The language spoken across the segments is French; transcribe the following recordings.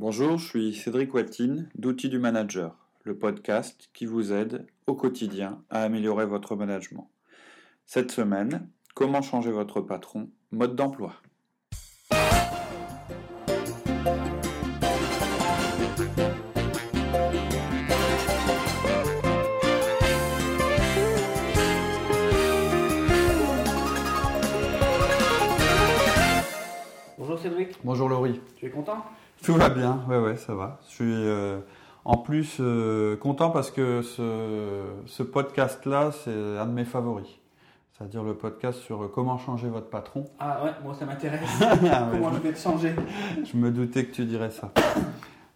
Bonjour, je suis Cédric Waltine d'Outils du Manager, le podcast qui vous aide au quotidien à améliorer votre management. Cette semaine, comment changer votre patron, mode d'emploi? Bonjour Cédric, Bonjour Laurie. tu es content? Tout va bien, ouais ouais, ça va. Je suis euh, en plus euh, content parce que ce, ce podcast-là, c'est un de mes favoris. C'est-à-dire le podcast sur euh, comment changer votre patron. Ah ouais, moi ça m'intéresse. Ah ouais, Comment je vais te changer je me doutais que tu dirais ça.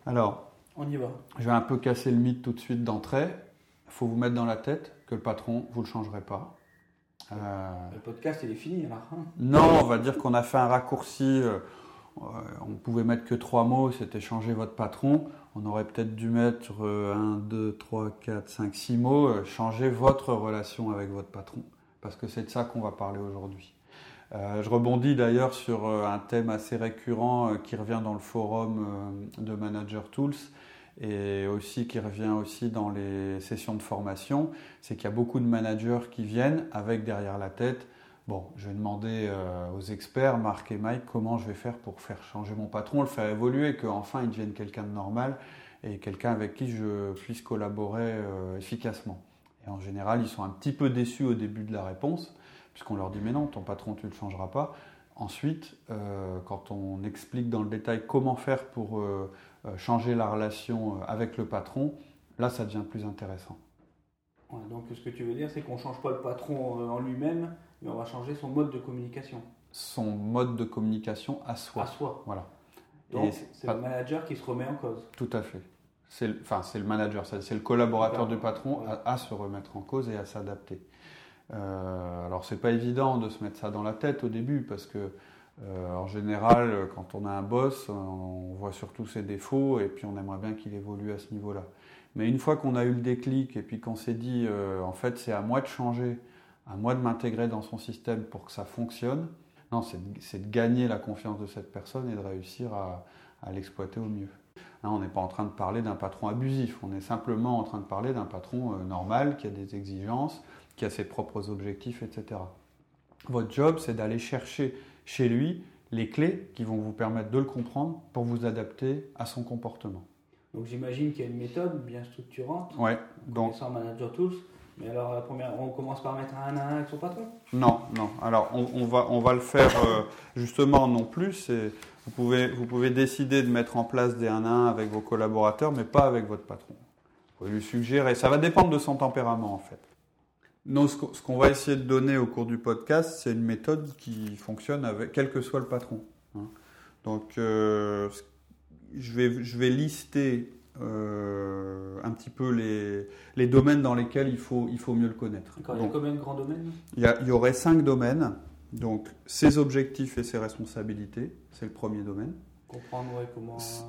Alors, On y va. je vais un peu casser le mythe tout de suite d'entrée. Il faut vous mettre dans la tête que le patron, vous ne le changerez pas. Euh, Le podcast il est fini alors. hein Non, on va dire qu'on a fait un raccourci. euh, on pouvait mettre que trois mots, c'était changer votre patron. On aurait peut-être dû mettre euh, un, deux, trois, quatre, cinq, six mots, euh, changer votre relation avec votre patron. Parce que c'est de ça qu'on va parler aujourd'hui. Euh, je rebondis d'ailleurs sur euh, un thème assez récurrent euh, qui revient dans le forum euh, de Manager Tools et aussi qui revient aussi dans les sessions de formation, c'est qu'il y a beaucoup de managers qui viennent avec derrière la tête Je vais demander euh, aux experts, Marc et Mike, comment je vais faire pour faire changer mon patron, le faire évoluer, qu'enfin il devienne quelqu'un de normal et quelqu'un avec qui je puisse collaborer euh, efficacement. Et en général, ils sont un petit peu déçus au début de la réponse, puisqu'on leur dit mais non, ton patron, tu ne le changeras pas. Ensuite, euh, quand on explique dans le détail comment faire pour changer la relation avec le patron, là, ça devient plus intéressant. Donc ce que tu veux dire c'est qu'on change pas le patron en lui-même, mais on va changer son mode de communication. Son mode de communication à soi. À soi. Voilà. Donc c'est pas- le manager qui se remet en cause. Tout à fait. C'est le, enfin, c'est le manager, c'est le collaborateur du patron Ouais. à, à se remettre en cause et à s'adapter. Euh, alors c'est pas évident de se mettre ça dans la tête au début parce que euh, en général quand on a un boss on voit surtout ses défauts et puis on aimerait bien qu'il évolue à ce niveau-là. Mais une fois qu'on a eu le déclic et puis qu'on s'est dit euh, en fait c'est à moi de changer, à moi de m'intégrer dans son système pour que ça fonctionne, non c'est de, gagner la confiance de cette personne et de réussir à- à l'exploiter au mieux. Hein, on n'est pas en train de parler d'un patron abusif, on est simplement en train de parler d'un patron euh, normal qui a des exigences, qui a ses propres objectifs, etc. Votre job, c'est d'aller chercher chez lui les clés qui vont vous permettre de le comprendre pour vous adapter à son comportement. Donc j'imagine qu'il y a une méthode bien structurante, Ouais, donc Manager Tools. Mais alors on commence par mettre un à avec son patron non, non. Alors on, va, on va le faire euh, justement non plus. Vous pouvez, vous pouvez décider de mettre en place des 1 à 1 avec vos collaborateurs, mais pas avec votre patron. Vous pouvez lui suggérer. Ça va dépendre de son tempérament en fait. Non, ce qu'on va essayer de donner au cours du podcast, c'est une méthode qui fonctionne avec quel que soit le patron. hein. Donc, euh, je, vais, je vais lister euh, un petit peu les, les domaines dans lesquels il faut, il faut mieux le connaître. D'accord, il y a Donc, combien de grands domaines? il y, a- il y aurait cinq domaines. Donc, ses objectifs et ses responsabilités, c'est le premier domaine. Comprendre ouais, comment, euh,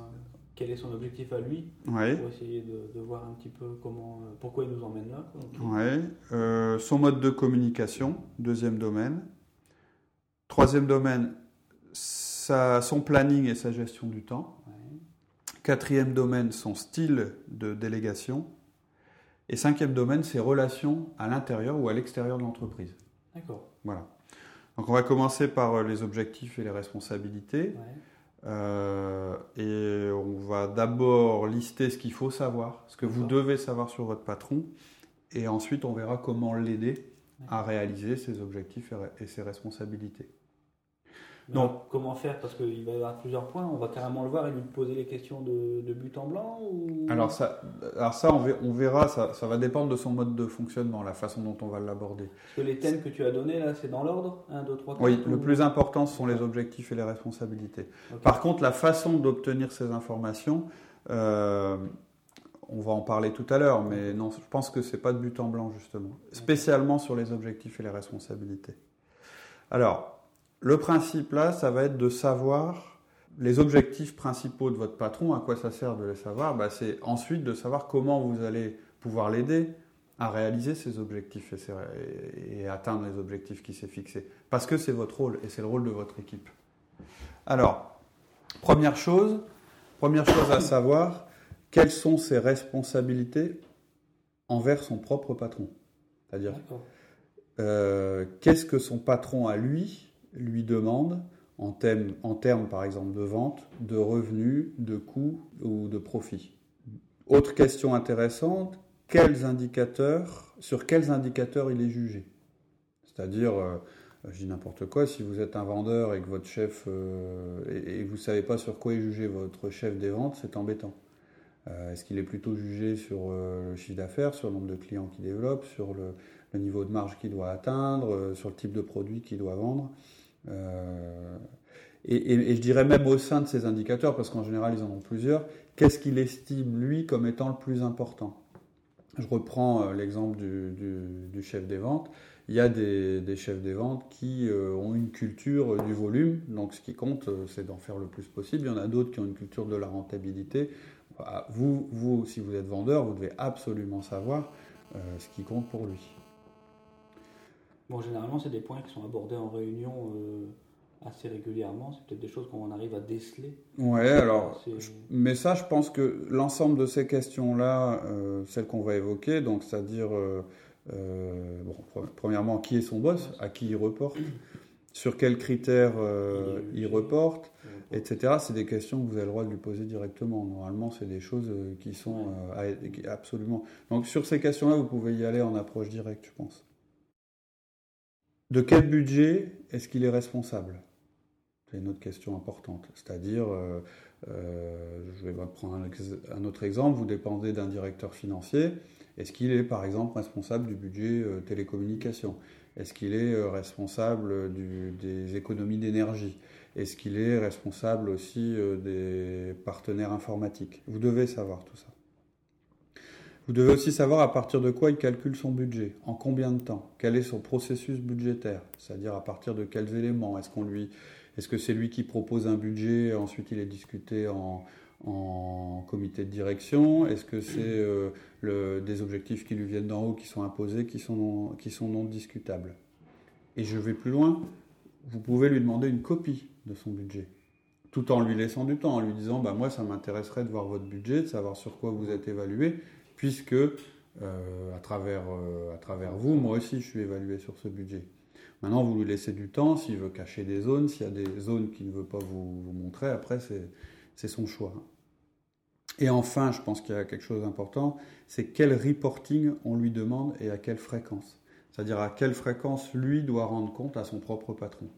quel est son objectif à lui, Ouais. pour essayer de, de voir un petit peu comment, euh, pourquoi il nous emmène là. quoi. Ouais. Euh, son mode de communication, deuxième domaine. Troisième domaine, sa- son planning et sa gestion du temps. Ouais. Quatrième domaine, son style de délégation. Et cinquième domaine, ses relations à l'intérieur ou à l'extérieur de l'entreprise. D'accord. Voilà. Donc on va commencer par euh, les objectifs et les responsabilités. Ouais. Euh, et on va d'abord lister ce qu'il faut savoir, ce que vous devez savoir sur votre patron. Et ensuite, on verra comment l'aider à réaliser ses objectifs et ses responsabilités. Alors, comment faire? Parce qu'il va y avoir plusieurs points. On va carrément le voir et lui poser les questions de, de but en blanc ou... Alors ça, alors ça on ver- on verra, ça, ça va dépendre de son mode de fonctionnement, la façon dont on va l'aborder. Parce que les thèmes que tu as donnés là, c'est dans l'ordre? 1, 2, 3, 4 Oui, le plus important, ce sont les objectifs et les responsabilités. Par contre, la façon d'obtenir ces informations, euh, on va en parler tout à l'heure, mais non, je pense que c'est pas de but en blanc justement, spécialement sur les objectifs et les responsabilités. Alors, le principe là, ça va être de savoir les objectifs principaux de votre patron. À quoi ça sert de les savoir Bah, C'est ensuite de savoir comment vous allez pouvoir l'aider à réaliser ses objectifs et, ses- et- et atteindre les objectifs qu'il s'est fixés. Parce que c'est votre rôle et c'est le rôle de votre équipe. Alors, première chose, première chose à savoir, quelles sont ses responsabilités envers son propre patron? C'est-à-dire, euh, qu'est-ce que son patron à lui lui demande en, thème, en termes, par exemple, de vente, de revenus, de coûts ou de profit Autre question intéressante, quels indicateurs, sur quels indicateurs il est jugé? C'est-à-dire, euh, je dis n'importe quoi, si vous êtes un vendeur et que votre chef, euh, et, vous ne savez pas sur quoi est jugé votre chef des ventes, c'est embêtant. Euh, est-ce qu'il est plutôt jugé sur le chiffre d'affaires, sur le nombre de clients qu'il développe, sur le, niveau de marge qu'il doit atteindre, sur le type de produit qu'il doit vendre? Et, je dirais même au sein de ces indicateurs, parce qu'en général ils en ont plusieurs, qu'est-ce qu'il estime lui comme étant le plus important? Je reprends l'exemple du, chef des ventes. Il y a des, chefs des ventes qui ont une culture du volume, donc ce qui compte c'est d'en faire le plus possible. Il y en a d'autres qui ont une culture de la rentabilité. Vous, vous, si vous êtes vendeur, vous devez absolument savoir euh, ce qui compte pour lui. Bon, généralement, c'est des points qui sont abordés en réunion euh, assez régulièrement. C'est peut-être des choses qu'on arrive à déceler. Ouais, alors, mais ça, je pense que l'ensemble de ces questions-là, euh, celles qu'on va évoquer, donc c'est-à-dire, bon, premièrement, qui est son boss, à qui il reporte, sur quels critères il reporte, etc. C'est des questions que vous avez le droit de lui poser directement. Normalement, c'est des choses euh, qui sont euh, absolument. Donc, sur ces questions-là, vous pouvez y aller en approche directe, je pense. De quel budget est-ce qu'il est responsable? C'est une autre question importante. C'est-à-dire, euh, je vais prendre un, autre exemple. Vous dépendez d'un directeur financier. Est-ce qu'il est, par exemple, responsable du budget télécommunication? Est-ce qu'il est responsable des économies d'énergie? Est-ce qu'il est responsable aussi euh, des partenaires informatiques? Vous devez savoir tout ça. Vous devez aussi savoir à partir de quoi il calcule son budget, en combien de temps, quel est son processus budgétaire, c'est-à-dire à partir de quels éléments. Est-ce qu'on lui, est-ce que c'est lui qui propose un budget, ensuite il est discuté en, comité de direction Est-ce que c'est euh, des objectifs qui lui viennent d'en haut, qui sont imposés, qui sont qui sont non discutables Et je vais plus loin. Vous pouvez lui demander une copie de son budget. Tout en lui laissant du temps, en lui disant bah, Moi, ça m'intéresserait de voir votre budget, de savoir sur quoi vous êtes évalué, puisque euh, à, travers, euh, à travers vous, moi aussi, je suis évalué sur ce budget. Maintenant, vous lui laissez du temps, s'il veut cacher des zones, s'il y a des zones qu'il ne veut pas vous, vous montrer, après, c'est son choix. Et enfin, je pense qu'il y a quelque chose d'important, c'est quel reporting on lui demande et à quelle fréquence. C'est-à-dire à quelle fréquence lui doit rendre compte à son propre patron.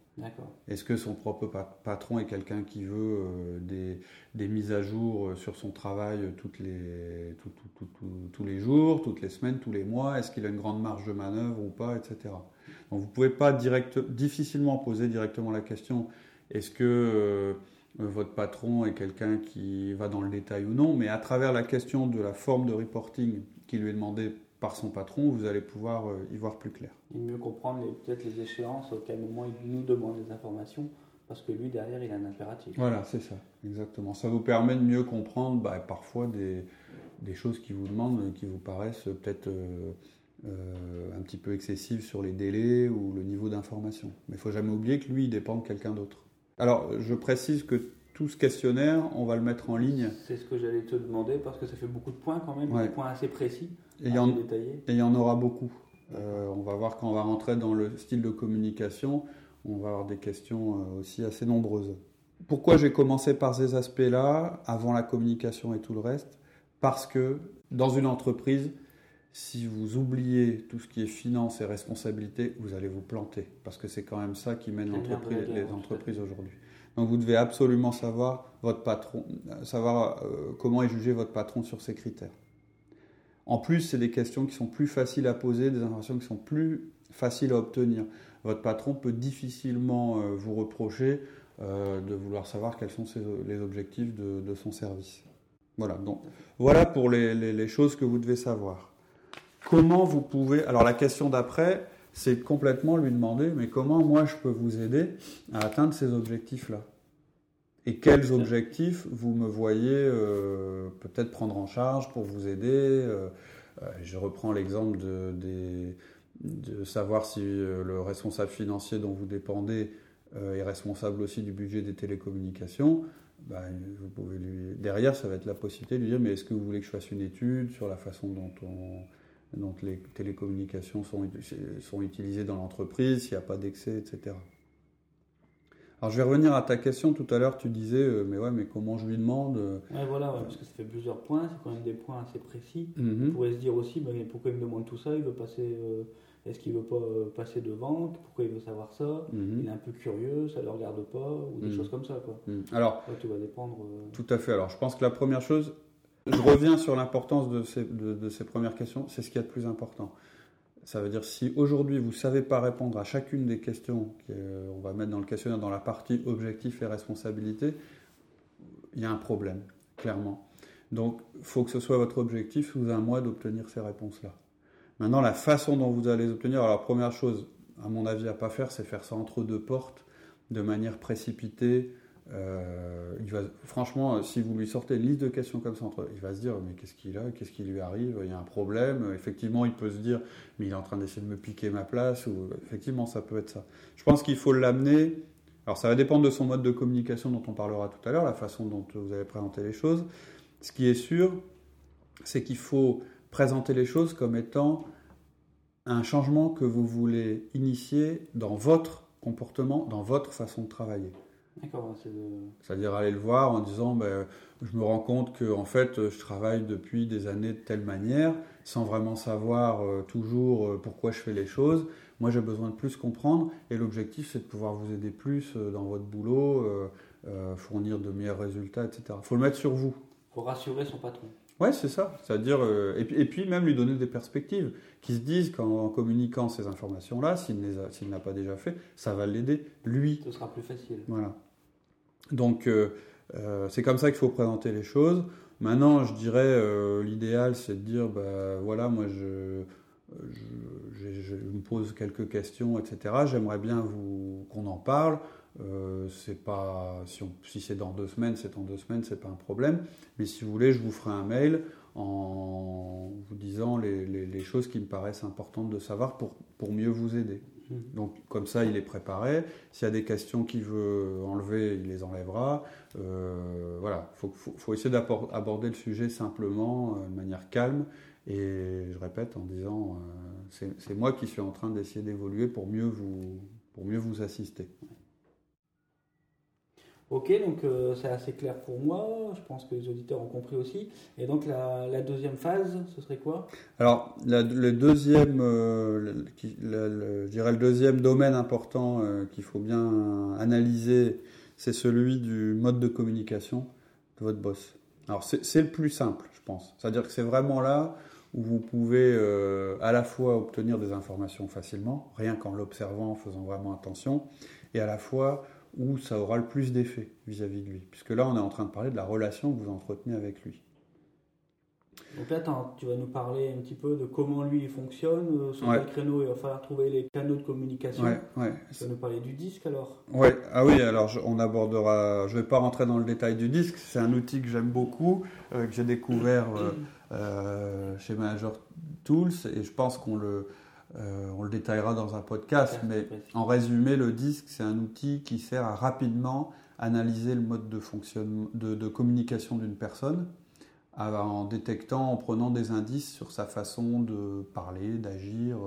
Est-ce que son propre patron est quelqu'un qui veut euh, des, mises à jour euh, sur son travail les, tous les jours, toutes les semaines, tous les mois? Est-ce qu'il a une grande marge de manœuvre ou pas, etc. Donc vous ne pouvez pas difficilement poser directement la question est-ce que euh, votre patron est quelqu'un qui va dans le détail ou non, mais à travers la question de la forme de reporting qui lui est demandée par son patron, vous allez pouvoir euh, y voir plus clair. Et mieux comprendre peut-être les échéances auquel moment il nous demande des informations, parce que lui, derrière, il a un impératif. Voilà, c'est ça, exactement. Ça vous permet de mieux comprendre bah, parfois des, des, choses qui vous demandent, qui vous paraissent peut-être euh, euh, un petit peu excessives sur les délais ou le niveau d'information. Mais il faut jamais oublier que lui, il dépend de quelqu'un d'autre. Alors, je précise que tout ce questionnaire, on va le mettre en ligne. C'est ce que j'allais te demander parce que ça fait beaucoup de points quand même, des points assez précis, et détaillés. Et il y en aura beaucoup. Euh, on va voir quand on va rentrer dans le style de communication, on va avoir des questions euh, aussi assez nombreuses. Pourquoi j'ai commencé par ces aspects-là, avant la communication et tout le reste? Parce que dans une entreprise, si vous oubliez tout ce qui est finance et responsabilité, vous allez vous planter. Parce que c'est quand même ça qui mène les entreprises aujourd'hui. Donc vous devez absolument savoir votre patron, savoir euh, comment est jugé votre patron sur ces critères. En plus, c'est des questions qui sont plus faciles à poser, des informations qui sont plus faciles à obtenir. Votre patron peut difficilement euh, vous reprocher euh, de vouloir savoir quels sont les objectifs de, son service. Voilà, donc voilà pour les choses que vous devez savoir. Comment vous pouvez... Alors la question d'après, c'est complètement lui demander, mais comment moi je peux vous aider à atteindre ces objectifs-là? Et quels objectifs vous me voyez euh, peut-être prendre en charge pour vous aider euh, euh, Je reprends l'exemple de, de, savoir si le responsable financier dont vous dépendez est responsable aussi du budget des télécommunications. bah, vous pouvez lui... derrière, ça va être la possibilité de lui dire mais est-ce que vous voulez que je fasse une étude sur la façon dont, on, dont les télécommunications sont, sont utilisées dans l'entreprise, s'il n'y a pas d'excès, etc. Alors je vais revenir à ta question tout à l'heure, tu disais, euh, mais ouais, mais comment je lui demande euh, ouais, voilà, parce que ça fait plusieurs points, c'est quand même des points assez précis. Mhm. On pourrait se dire aussi, mais pourquoi il me demande tout ça Il veut passer, euh, est-ce qu'il veut pas passer de vente Pourquoi il veut savoir ça Mhm. Il est un peu curieux, ça le regarde pas, ou des Mhm. choses comme ça, quoi. Mhm. Alors, Ouais, tout va dépendre. tout à fait. Alors je pense que la première chose, je reviens sur l'importance de ces, de, de ces premières questions, c'est ce qu'il y a de plus important. Ça veut dire si aujourd'hui vous ne savez pas répondre à chacune des questions qu'on va mettre dans le questionnaire dans la partie objectif et responsabilité, il y a un problème, clairement. Donc il faut que ce soit votre objectif sous un mois d'obtenir ces réponses-là. Maintenant, la façon dont vous allez les obtenir, alors première chose, à mon avis, à pas faire, c'est faire ça entre deux portes, de manière précipitée. Euh, franchement, si vous lui sortez une liste de questions comme ça, entre, il va se dire mais qu'est-ce qu'il a, qu'est-ce qui lui arrive, il y a un problème. Effectivement, il peut se dire mais il est en train d'essayer de me piquer ma place. Ou effectivement, ça peut être ça. Je pense qu'il faut l'amener. Alors, ça va dépendre de son mode de communication dont on parlera tout à l'heure, la façon dont vous avez présenté les choses. Ce qui est sûr, c'est qu'il faut présenter les choses comme étant un changement que vous voulez initier dans votre comportement, dans votre façon de travailler. D'accord, de... C'est-à-dire aller le voir en disant ben, je me rends compte que en fait je travaille depuis des années de telle manière sans vraiment savoir euh, toujours euh, pourquoi je fais les choses. Moi j'ai besoin de plus comprendre et l'objectif c'est de pouvoir vous aider plus euh, dans votre boulot, euh, euh, fournir de meilleurs résultats, etc. Il faut le mettre sur vous. faut rassurer son patron. Ouais, c'est ça. C'est-à-dire, euh, et, puis, et puis même lui donner des perspectives, qui se disent qu'en en communiquant ces informations-là, s'il ne les a- s'il n'a pas déjà fait, ça va l'aider, lui. Ce sera plus facile. Voilà. Donc, euh, euh, c'est comme ça qu'il faut présenter les choses. Maintenant, je dirais, euh, l'idéal, c'est de dire, bah, voilà, moi, je, me pose quelques questions, etc. J'aimerais bien qu'on en parle. Pas si, c'est dans deux semaines, c'est dans deux semaines, c'est pas un problème. Mais si vous voulez, je vous ferai un mail en vous disant les, les- les choses qui me paraissent importantes de savoir pour, pour mieux vous aider. Donc comme ça, il est préparé. S'il y a des questions qu'il veut enlever, il les enlèvera. Euh, voilà, il faut, essayer d'aborder le sujet simplement, euh, de manière calme. Et je répète en disant, euh, c'est moi qui suis en train d'essayer d'évoluer pour pour mieux vous assister. Ok, donc euh, c'est assez clair pour moi. Je pense que les auditeurs ont compris aussi. Et donc la, deuxième phase, ce serait quoi? Alors, le deuxième, euh, je dirais le deuxième domaine important euh, qu'il faut bien analyser, c'est celui du mode de communication de votre boss. Alors, c'est le plus simple, je pense. C'est-à-dire que c'est vraiment là où vous pouvez à la fois obtenir des informations facilement, rien qu'en l'observant, en faisant vraiment attention, et à la fois où ça aura le plus d'effet vis-à-vis de lui. Puisque là, on est en train de parler de la relation que vous entretenez avec lui. Donc là, attends, tu vas nous parler un petit peu de comment lui fonctionne, euh, sur Ouais. quel créneau il va falloir trouver les canaux de communication. Ouais, ouais. Tu vas nous parler du disque alors? Ouais, ah oui, alors je- on abordera. Je vais pas rentrer dans le détail du disque. C'est un outil que j'aime beaucoup, euh, que j'ai découvert euh, euh, chez Manager Tools, et je pense qu'on le, euh, on le détaillera dans un podcast. Mais en résumé, le disque, c'est un outil qui sert à rapidement analyser le mode de fonctionnement, de, de communication d'une personne, en détectant, en prenant des indices sur sa façon de parler, d'agir,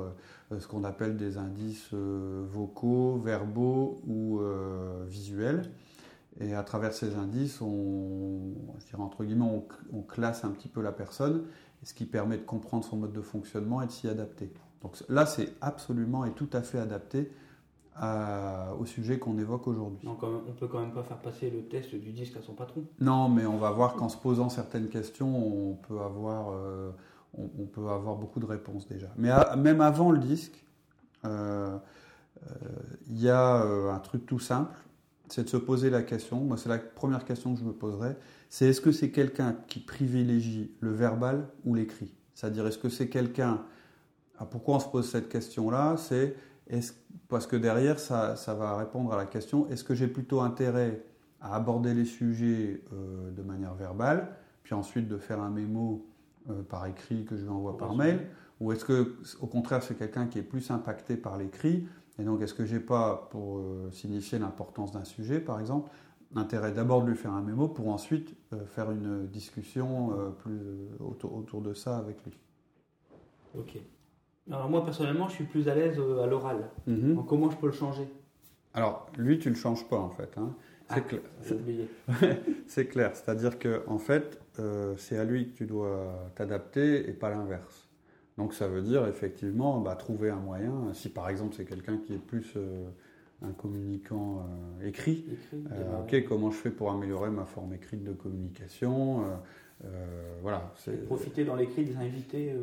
euh, ce qu'on appelle des indices euh, vocaux, verbaux ou visuels. Et à travers ces indices, on, je dirais entre guillemets, on, on classe un petit peu la personne, ce qui permet de comprendre son mode de fonctionnement et de s'y adapter. Donc là, c'est absolument et tout à fait adapté à- au sujet qu'on évoque aujourd'hui. Donc on peut quand même pas faire passer le test du disque à son patron. Non, mais on va voir qu'en se posant certaines questions, on peut avoir, euh, on, on peut avoir beaucoup de réponses déjà. Mais à- même avant le disque, euh, euh, il y a un truc tout simple, c'est de se poser la question. Moi, c'est la première question que je me poserais. C'est est-ce que c'est quelqu'un qui privilégie le verbal ou l'écrit? C'est-à-dire, est-ce que c'est quelqu'un ah, Pourquoi on se pose cette question-là? C'est parce que derrière, ça, ça va répondre à la question est-ce que j'ai plutôt intérêt à aborder les sujets euh, de manière verbale, puis ensuite de faire un mémo euh, par écrit que je lui envoie par mail, ou est-ce que au contraire c'est quelqu'un qui est plus impacté par l'écrit, et donc est-ce que j'ai pas, pour euh, signifier l'importance d'un sujet par exemple, intérêt d'abord de lui faire un mémo pour ensuite faire une discussion plus autour, autour, de ça avec lui? Ok. Alors moi personnellement, je suis plus à l'aise à l'oral. Mhm. comment je peux le changer? Alors lui, tu le changes pas en fait. Hein. C'est ah, C'est clair. C'est-à-dire que en fait, c'est à lui que tu dois t'adapter et pas l'inverse. Donc ça veut dire effectivement bah, trouver un moyen. Si par exemple c'est quelqu'un qui est plus euh, un communicant euh, écrit, euh, ok, comment je fais pour améliorer ma forme écrite de communication voilà, profiter dans l'écrit des invités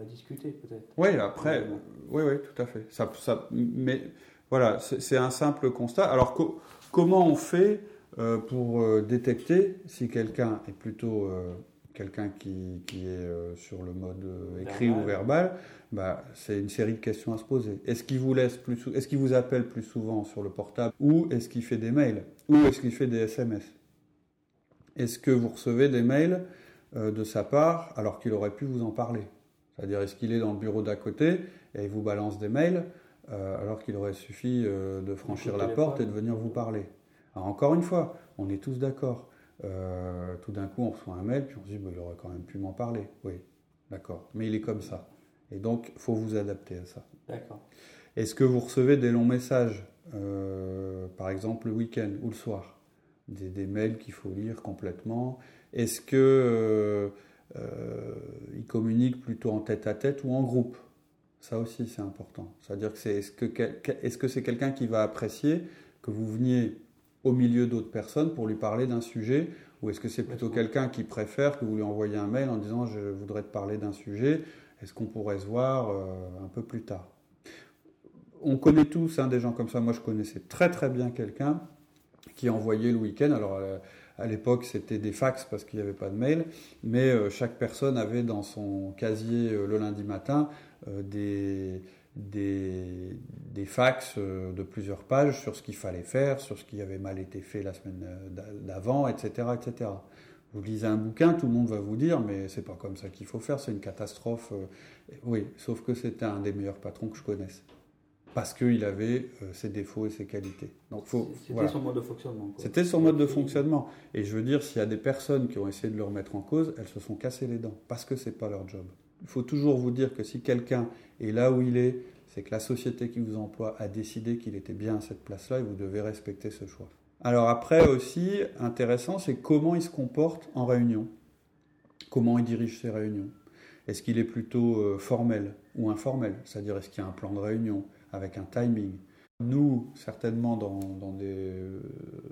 à discuter peut-être. Oui, après, oui, oui, tout à fait. Ça, ça, mais voilà, c'est un simple constat. Alors comment on fait pour détecter si quelqu'un est plutôt quelqu'un qui, qui, est euh, sur le mode euh, écrit ou verbal, bah, c'est une série de questions à se poser. Est-ce qu'il vous laisse plus, est-ce qu'il vous appelle plus souvent sur le portable, ou est-ce qu'il fait des mails, ou est-ce qu'il fait des SMS Est-ce que vous recevez des mails euh, de sa part alors qu'il aurait pu vous en parler C'est-à-dire, est-ce qu'il est dans le bureau d'à côté et il vous balance des mails alors qu'il aurait suffi de franchir la porte et de venir vous parler? Alors, Encore une fois, on est tous d'accord. Euh, tout d'un coup, on reçoit un mail, puis on se dit, bah, il aurait quand même pu m'en parler. Oui, d'accord. Mais il est comme ça. Et donc, il faut vous adapter à ça. D'accord. Est-ce que vous recevez des longs messages, euh, par exemple le week-end ou le soir? Des, mails qu'il faut lire complètement Est-ce que euh, il communique plutôt en tête à tête ou en groupe? Ça aussi, c'est important. C'est-à-dire que c'est est-ce que est-ce que c'est quelqu'un qui va apprécier que vous veniez au milieu d'autres personnes pour lui parler d'un sujet? Ou est-ce que c'est plutôt quelqu'un qui préfère que vous lui envoyiez un mail en disant je voudrais te parler d'un sujet? Est-ce qu'on pourrait se voir euh, un peu plus tard? On connaît tous hein, des gens comme ça. Moi, je connaissais très très bien quelqu'un qui envoyait le week-end. Alors, euh, à l'époque, c'était des fax parce qu'il n'y avait pas de mail, mais euh, chaque personne avait dans son casier le lundi matin des des, des fax euh, de plusieurs pages sur ce qu'il fallait faire, sur ce qui avait mal été fait la semaine euh, d'avant, etc., etc. Vous lisez un bouquin, tout le monde va vous dire, mais c'est pas comme ça qu'il faut faire, c'est une catastrophe. Euh, oui, sauf que c'était un des meilleurs patrons que je connaisse. Parce qu'il avait ses défauts et ses qualités. Donc C'était son mode de fonctionnement. C'était son mode de fonctionnement. Et je veux dire, s'il y a des personnes qui ont essayé de le remettre en cause, elles se sont cassées les dents. Parce que c'est pas leur job. Il faut toujours vous dire que si quelqu'un est là où il est, c'est que la société qui vous emploie a décidé qu'il était bien à cette place-là et vous devez respecter ce choix. Alors après aussi, intéressant, c'est comment il se comporte en réunion. Comment il dirige ses réunions. Est-ce qu'il est plutôt euh, formel ou informel? C'est-à-dire est-ce qu'il y a un plan de réunion? Avec un timing Nous, certainement dans, des,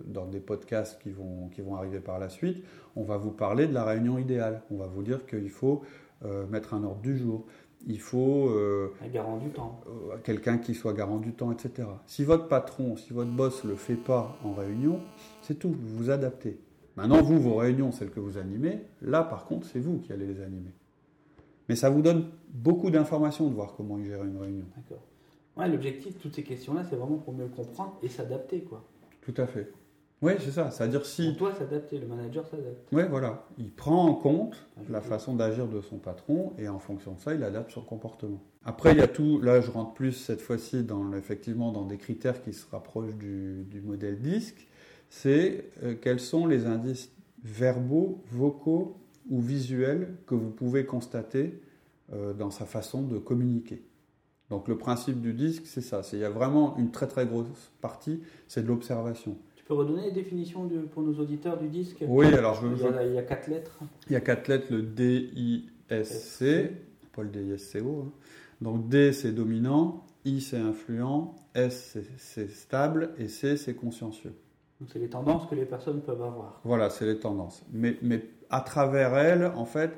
dans des podcasts qui vont, qui vont arriver par la suite, on va vous parler de la réunion idéale. On va vous dire qu'il faut euh, mettre un ordre du jour. Il faut euh, un garant du temps. Euh, quelqu'un qui soit garant du temps, etc. Si votre patron, si votre boss le fait pas en réunion, c'est tout. Vous vous adaptez. Maintenant, vous, vos réunions, celles que vous animez, là, par contre, c'est vous qui allez les animer. Mais ça vous donne beaucoup d'informations de voir comment gère une réunion. D'accord. Ouais, l'objectif de toutes ces questions-là, c'est vraiment pour mieux comprendre et s'adapter, quoi. Tout à fait. Oui, c'est ça. C'est-à-dire si. Pour toi, s'adapter, le manager s'adapte. Oui, voilà. Il prend en compte la façon d'agir de son patron et en fonction de ça, il adapte son comportement. Après, il y a tout. Là, je rentre plus cette fois-ci dans effectivement dans des critères qui se rapprochent du, modèle disque. C'est euh, quels sont les indices verbaux, vocaux ou visuels que vous pouvez constater euh, dans sa façon de communiquer. Donc le principe du disque, c'est ça. Il y a vraiment une très très grosse partie, c'est de l'observation peux redonner les définitions pour nos auditeurs du disque? Oui, alors je veux. Il y, a, quatre lettres. Il y a quatre lettres, le D, I, S, C, pas le D, I, S, C, O. Hein. Donc D, c'est dominant, I, c'est influent, S, c'est stable, et C, c'est consciencieux. Donc c'est les tendances que les personnes peuvent avoir. Voilà, c'est les tendances. Mais, mais à travers elles, en fait,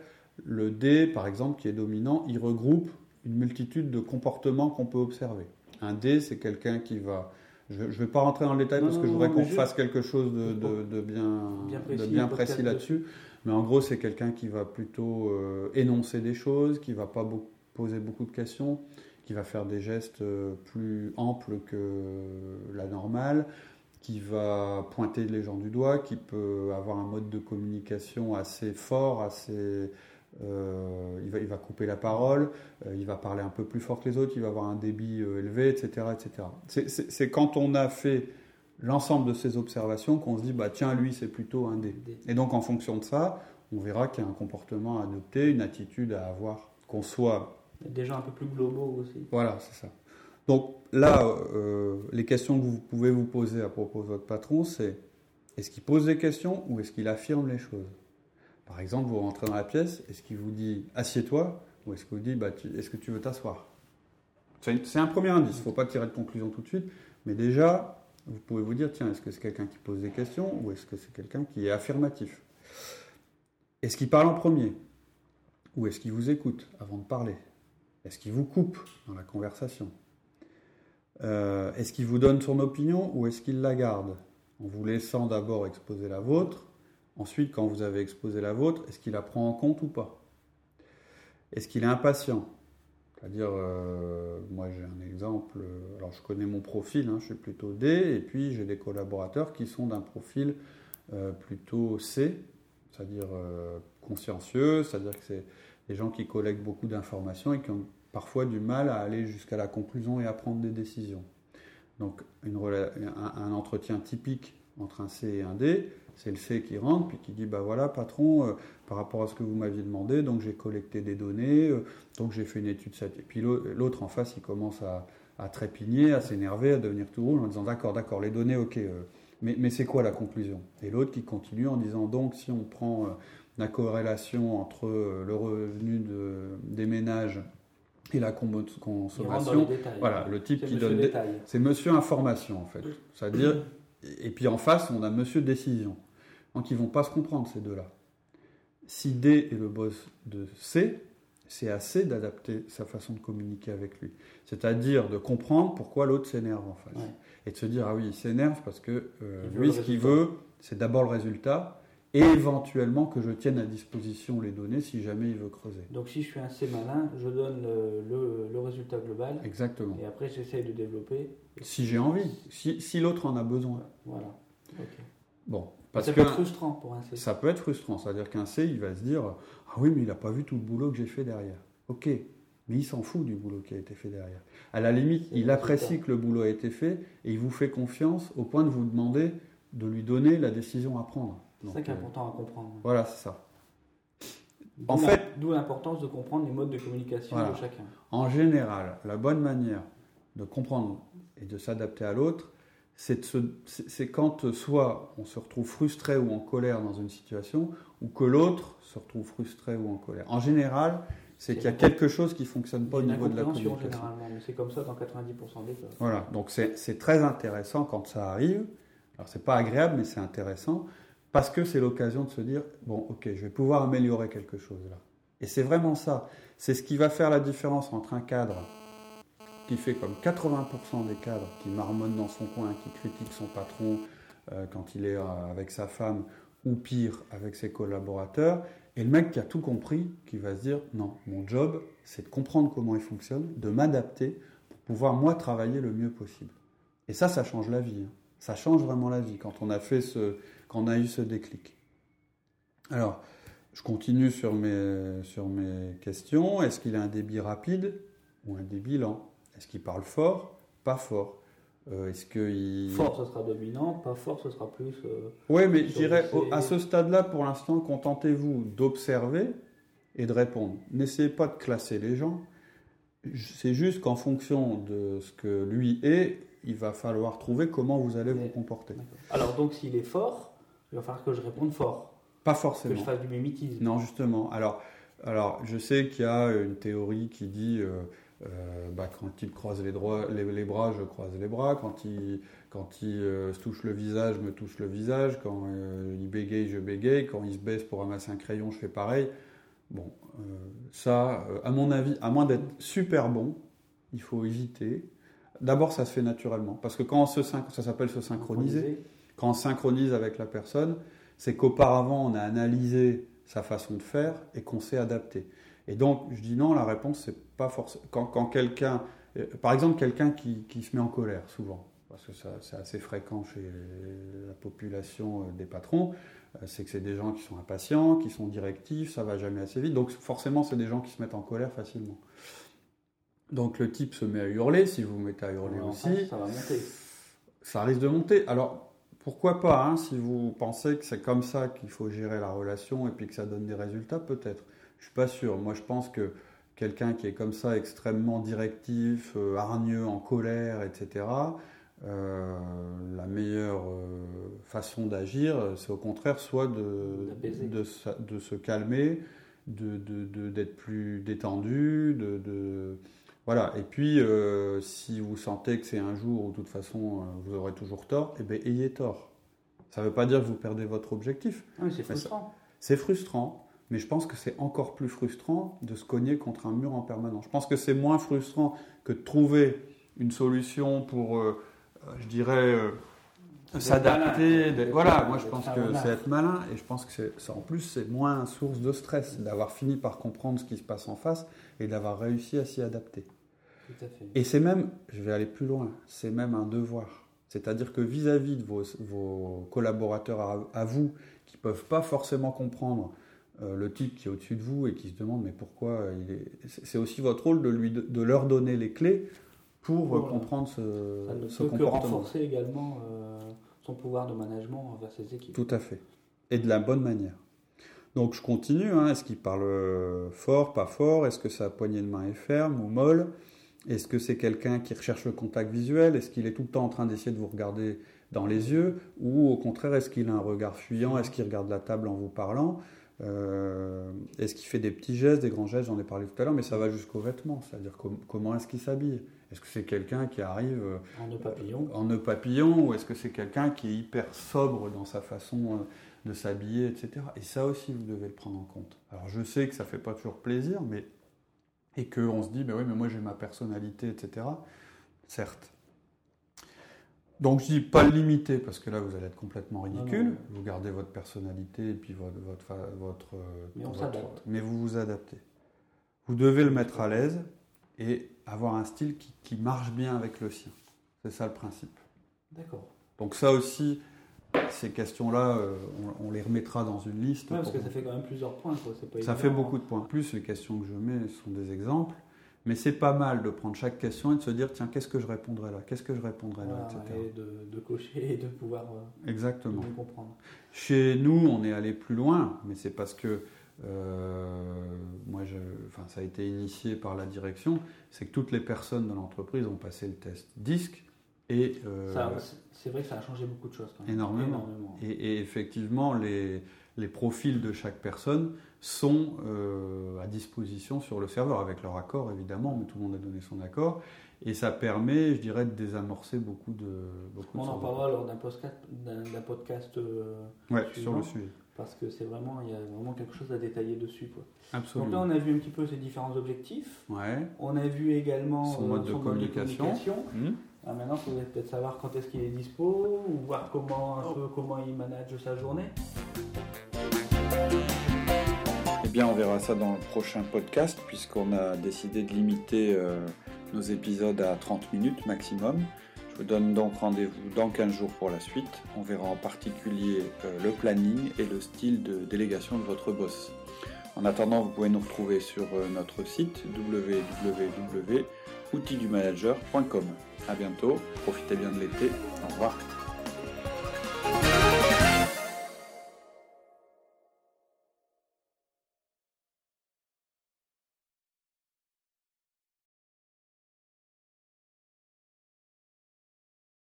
le D, par exemple, qui est dominant, il regroupe une multitude de comportements qu'on peut observer. Un D, c'est quelqu'un qui va je ne vais pas rentrer dans le détail parce que je voudrais qu'on fasse quelque chose de, bien, précis, là-dessus. Mais en gros, c'est quelqu'un qui va plutôt euh, énoncer des choses, qui va pas poser beaucoup de questions, qui va faire des gestes euh, plus amples que la normale, qui va pointer les gens du doigt, qui peut avoir un mode de communication assez fort, assez euh, il, va, il, va, couper la parole, euh, il va parler un peu plus fort que les autres, il va avoir un débit euh, élevé, etc. etc. C'est quand on a fait l'ensemble de ces observations qu'on se dit, bah tiens, lui, c'est plutôt un D. Et donc, en fonction de ça, on verra qu'il y a un comportement à adopter, une attitude à avoir, qu'on soit gens un peu plus globaux aussi. voilà, c'est ça. Donc là, les questions que vous pouvez vous poser à propos de votre patron, c'est est-ce qu'il pose des questions ou est-ce qu'il affirme les choses? Par exemple, vous rentrez dans la pièce, est-ce qu'il vous dit assieds-toi ou est-ce qu'il vous dit bah, est-ce que tu veux t'asseoir? C'est c'est un premier indice, il ne faut pas tirer de conclusion tout de suite, mais déjà, vous pouvez vous dire tiens, est-ce que c'est quelqu'un qui pose des questions ou est-ce que c'est quelqu'un qui est affirmatif? Est-ce qu'il parle en premier? Ou est-ce qu'il vous écoute avant de parler? Est-ce qu'il vous coupe dans la conversation? Euh, Est-ce qu'il vous donne son opinion ou est-ce qu'il la garde? En vous laissant d'abord exposer la vôtre, ensuite quand vous avez exposé la vôtre, est-ce qu'il la prend en compte ou pas? Est-ce qu'il est impatient? C'est-à-dire, euh, moi j'ai un exemple, euh, alors je connais mon profil, hein, je suis plutôt D, et puis j'ai des collaborateurs qui sont d'un profil euh, plutôt C, c'est-à-dire consciencieux, c'est-à-dire que c'est des gens qui collectent beaucoup d'informations et qui ont parfois du mal à aller jusqu'à la conclusion et à prendre des décisions. Donc un entretien typique entre un C et un D, c'est le C qui rentre puis qui dit bah voilà patron euh, par rapport à ce que vous m'aviez demandé donc j'ai collecté des données euh, donc j'ai fait une étude et puis l'au- l'autre en face il commence à, à trépigner à s'énerver à devenir tout rouge en disant d'accord d'accord les données ok euh, mais, mais c'est quoi la conclusion? Et l'autre qui continue en disant donc si on prend la corrélation entre le revenu de- des ménages et la consommation, voilà, le type qui donne des- c'est monsieur information en fait. C'est-à-dire, et puis en face, on a monsieur décision. Donc ils vont pas se comprendre ces deux-là. Si D est le boss de C, c'est à C d'adapter sa façon de communiquer avec lui. C'est-à-dire de comprendre pourquoi l'autre s'énerve en face. Ouais. Et de se dire, ah oui, il s'énerve parce que euh, lui, ce qu'il veut, c'est d'abord le résultat et éventuellement que je tienne à disposition les données si jamais il veut creuser. Donc si je suis un C malin, je donne le, le- le résultat global Exactement. et après j'essaye de développer. Si j'ai envie, si, si l'autre en a besoin. Voilà. Bon, parce ça que peut être frustrant pour un C. ça peut être frustrant. C'est-à-dire qu'un C, il va se dire Ah oui, mais il n'a pas vu tout le boulot que j'ai fait derrière. Ok, mais il s'en fout du boulot qui a été fait derrière. À la limite, il apprécie que le boulot a été fait et il vous fait confiance au point de vous demander de lui donner la décision à prendre. C'est ça qui est euh, important à comprendre. voilà, c'est ça. En fait- D'où l'importance de comprendre les modes de communication Voilà. de chacun. En général, la bonne manière de comprendre et de s'adapter à l'autre, c'est quand euh, soit on se retrouve frustré ou en colère dans une situation, ou que l'autre se retrouve frustré ou en colère. En général, c'est qu'il y a quelque chose qui fonctionne pas au niveau de la communication. généralement, mais c'est comme ça dans 90% des cas. Voilà, donc c'est c'est très intéressant quand ça arrive. Alors c'est pas agréable, mais c'est intéressant parce que c'est l'occasion de se dire bon, ok, je vais pouvoir améliorer quelque chose là. Et c'est vraiment ça. C'est ce qui va faire la différence entre un cadre qui fait comme 80% des cadres qui marmonne dans son coin, qui critique son patron euh, quand il est euh, avec sa femme ou pire avec ses collaborateurs, et le mec qui a tout compris, qui va se dire non, mon job, c'est de comprendre comment il fonctionne, de m'adapter pour pouvoir moi travailler le mieux possible. Et ça, ça change la vie. hein. Ça change vraiment la vie quand on a fait ce, quand on a eu ce déclic. Alors, je continue sur mes, sur mes questions. Est-ce qu'il a un débit rapide ou un débit lent? Est-ce qu'il parle fort? Pas fort. Euh, Est-ce qu'il Fort, ce sera dominant, pas fort, ce sera plus. euh, oui, mais je dirais, à ce stade-là, pour l'instant, contentez-vous d'observer et de répondre. N'essayez pas de classer les gens. C'est juste qu'en fonction de ce que lui est, il va falloir trouver comment vous allez vous comporter. Alors, donc, s'il est fort, il va falloir que je réponde fort, Pas que forcément. je fasse du mimétisme. Non, justement. Alors, alors, je sais qu'il y a une théorie qui dit euh, euh, bah, quand il croise les, droits- les, les bras, je croise les bras. Quand il, quand il euh, se touche le visage, je me touche le visage. Quand il bégaye, je bégaye. Quand il se baisse pour ramasser un crayon, je fais pareil. Bon, ça, à mon avis, à moins d'être super bon, il faut éviter. D'abord, ça se fait naturellement. Parce que quand on se ça s'appelle se synchroniser quand on synchronise avec la personne, c'est qu'auparavant on a analysé sa façon de faire et qu'on s'est adapté. Et donc je dis non, la réponse c'est pas forcément quand, quand quelqu'un, euh, par exemple quelqu'un qui, qui se met en colère souvent, parce que ça, c'est assez fréquent chez la population euh, des patrons, euh, c'est que c'est des gens qui sont impatients, qui sont directifs, ça va jamais assez vite, donc forcément c'est des gens qui se mettent en colère facilement. Donc le type se met à hurler, si vous vous mettez à hurler aussi, ça va monter. ça risque de monter. Alors, pourquoi pas, hein, si vous pensez que c'est comme ça qu'il faut gérer la relation et puis que ça donne des résultats, peut-être. Je suis pas sûr. Moi, je pense que quelqu'un qui est comme ça, extrêmement directif, euh, hargneux, en colère, etc., euh, la meilleure euh, façon d'agir, c'est au contraire soit de, se calmer, de, de- de- d'être plus détendu, de- voilà. Et puis, euh, si vous sentez que c'est un jour où de toute façon euh, vous aurez toujours tort, eh bien, ayez tort. Ça ne veut pas dire que vous perdez votre objectif. Ah, c'est frustrant. C'est frustrant, mais je pense que c'est encore plus frustrant de se cogner contre un mur en permanence. Je pense que c'est moins frustrant que de trouver une solution pour, euh, je dirais, euh, s'adapter. Voilà, moi je pense que c'est être malin et je pense que c'est, ça, en plus c'est moins source de stress d'avoir fini par comprendre ce qui se passe en face et d'avoir réussi à s'y adapter. Tout à fait. Et c'est même, je vais aller plus loin, c'est même un devoir. C'est-à-dire que vis-à-vis de vos, vos collaborateurs à, à vous, qui ne peuvent pas forcément comprendre euh, le type qui est au-dessus de vous et qui se demande mais pourquoi il est... C'est c'est aussi votre rôle de, lui, de leur donner les clés pour euh, Voilà. comprendre ce, Ça ne ce peut que renforcer également euh, son pouvoir de management envers ses équipes. Tout à fait. Et de la bonne manière. Donc je continue. hein. Est-ce qu'il parle euh, fort, pas fort? Est-ce que sa poignée de main est ferme ou molle? Est-ce que c'est quelqu'un qui recherche le contact visuel? Est-ce qu'il est tout le temps en train d'essayer de vous regarder dans les yeux? Ou au contraire, est-ce qu'il a un regard fuyant? Est-ce qu'il regarde la table en vous parlant? Euh, Est-ce qu'il fait des petits gestes, des grands gestes? J'en ai parlé tout à l'heure, mais ça va jusqu'aux vêtements. C'est-à-dire com- comment est-ce qu'il s'habille? Est-ce que c'est quelqu'un qui arrive... euh, En nœud papillon. en nœud papillon ou est-ce que c'est quelqu'un qui est hyper sobre dans sa façon euh, de s'habiller, etc. Et ça aussi, vous devez le prendre en compte. Alors je sais que ça fait pas toujours plaisir, mais et qu'on se dit, ben oui, mais moi j'ai ma personnalité, etc. Certes. Donc je dis pas le limiter parce que là vous allez être complètement ridicule. Non, non. Vous gardez votre personnalité et puis votre votre euh, Mais on votre- s'adapte. Mais vous vous adaptez. Vous devez le mettre à l'aise et avoir un style qui, qui marche bien avec le sien. C'est ça le principe. D'accord. Donc ça aussi, ces questions-là, euh, on, on les remettra dans une liste. Ouais, parce que ça fait quand même plusieurs points. Quoi. Pas ça évident. fait beaucoup de points. En plus, les questions que je mets sont des exemples, mais c'est pas mal de prendre chaque question et de se dire, tiens, qu'est-ce que je répondrai là? Qu'est-ce que je répondrai là? Voilà, etc. et de, de cocher et de pouvoir euh, Exactement. comprendre. Chez nous, on est allé plus loin, mais c'est parce que euh, moi, je, enfin, ça a été initié par la direction, c'est que toutes les personnes de l'entreprise ont passé le test DISC et euh, c'est- vrai que ça a changé beaucoup de choses quand même. Énormément. Et, et effectivement, les, les profils de chaque personne sont euh, à disposition sur le serveur, avec leur accord évidemment, mais tout le monde a donné son accord. Et ça permet, je dirais, de désamorcer beaucoup de. Beaucoup On de en parlera lors d'un podcast, d'un d'un podcast euh, de- Ouais, sur le sujet. Parce que c'est vraiment, il y a vraiment quelque chose à détailler dessus. Quoi. Donc là, Absolument. on a vu un petit peu ses différents objectifs. Ouais. On a vu également Son euh, mode de communication. communication. Hmm. Ah, maintenant, il faudrait peut-être savoir quand est-ce qu'il est dispo ou voir comment, un peu comment il manage sa journée. Eh bien, on verra ça dans le prochain podcast, puisqu'on a décidé de limiter euh, nos épisodes à 30 minutes maximum. Je vous donne donc rendez-vous dans 15 jours pour la suite. On verra en particulier euh, le planning et le style de délégation de votre boss. En attendant, vous pouvez nous retrouver sur euh, notre site www.outildumanager.com. A bientôt, profitez bien de l'été. Au revoir.